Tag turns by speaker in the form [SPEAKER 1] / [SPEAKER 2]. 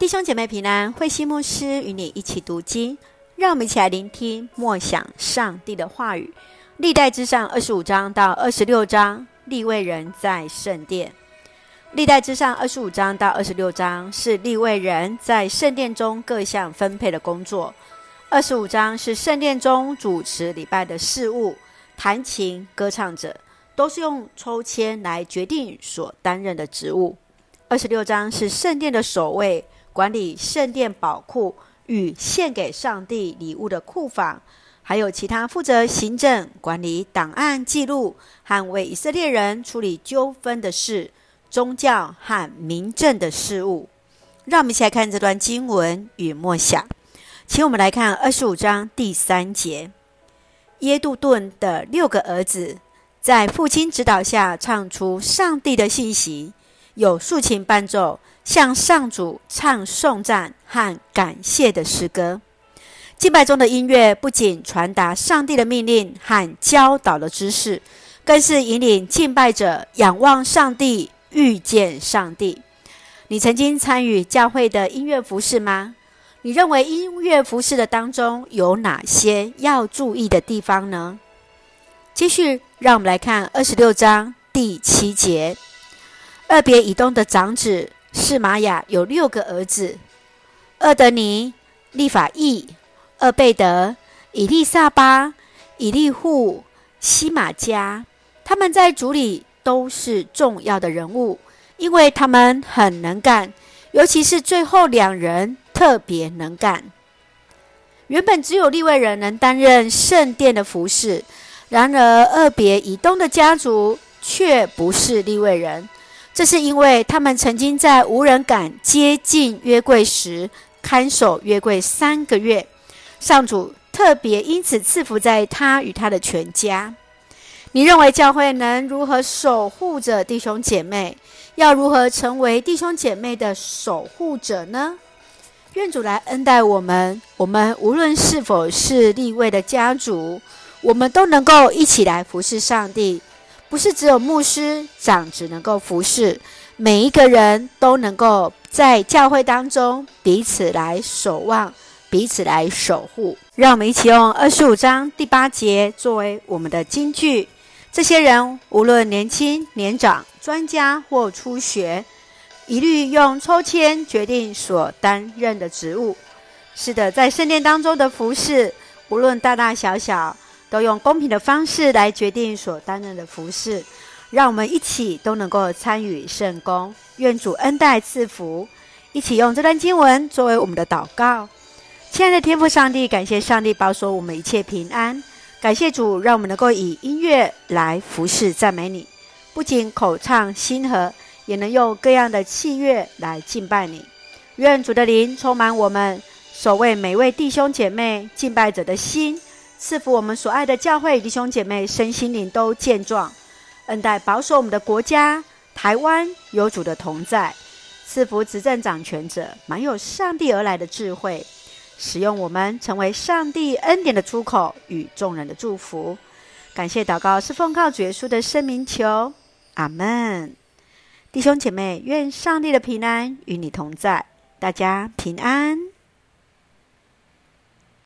[SPEAKER 1] 弟兄姐妹平安，慧西牧师与你一起读经，让我们一起来聆听默想上帝的话语。历代之上二十五章到二十六章，利未人在圣殿。历代之上二十五章到二十六章是利未人在圣殿中各项分配的工作。二十五章是圣殿中主持礼拜的事务，弹琴、歌唱者都是用抽签来决定所担任的职务。二十六章是圣殿的守卫。管理圣殿宝库与献给上帝礼物的库房，还有其他负责行政、管理档案记录和为以色列人处理纠纷的事、宗教和民政的事务。让我们一起来看这段经文与默想。请我们来看二十五章第三节：耶杜顿的六个儿子在父亲指导下唱出上帝的信息，有竖琴伴奏。向上主唱颂赞和感谢的诗歌，敬拜中的音乐不仅传达上帝的命令和教导的知识，更是引领敬拜者仰望上帝、遇见上帝。你曾经参与教会的音乐服事吗？你认为音乐服事的当中有哪些要注意的地方呢？继续，让我们来看二十六章第七节：二别以东的长子。是玛雅有六个儿子：厄德尼、利法意、俄贝德、以利萨巴、以利户、西玛迦。他们在主里都是重要的人物，因为他们很能干，尤其是最后两人特别能干。原本只有利未人能担任圣殿的服事，然而二别以东的家族却不是利未人。这是因为他们曾经在无人敢接近约柜时看守约柜三个月，上主特别因此赐福在他与他的全家。你认为教会能如何守护着弟兄姐妹？要如何成为弟兄姐妹的守护者呢？愿主来恩待我们，我们无论是否是立位的家族，我们都能够一起来服侍上帝。不是只有牧师长子能够服侍，每一个人都能够在教会当中彼此来守望，彼此来守护。让我们一起用二十五章第八节作为我们的金句。这些人无论年轻年长、专家或初学，一律用抽签决定所担任的职务。是的，在圣殿当中的服事，无论大大小小。都用公平的方式来决定所担任的服事，让我们一起都能够参与圣工。愿主恩待赐福，一起用这段经文作为我们的祷告。亲爱的天父上帝，感谢上帝保守我们一切平安，感谢主让我们能够以音乐来服事赞美你，不仅口唱心和，也能用各样的器乐来敬拜你。愿主的灵充满我们，守卫每位弟兄姐妹敬拜者的心。赐福我们所爱的教会弟兄姐妹，身心灵都健壮，恩待保守我们的国家台湾有主的同在，赐福执政掌权者，满有上帝而来的智慧，使用我们成为上帝恩典的出口与众人的祝福。感谢祷告是奉靠主耶稣的圣名求，阿门。弟兄姐妹，愿上帝的平安与你同在，大家平安。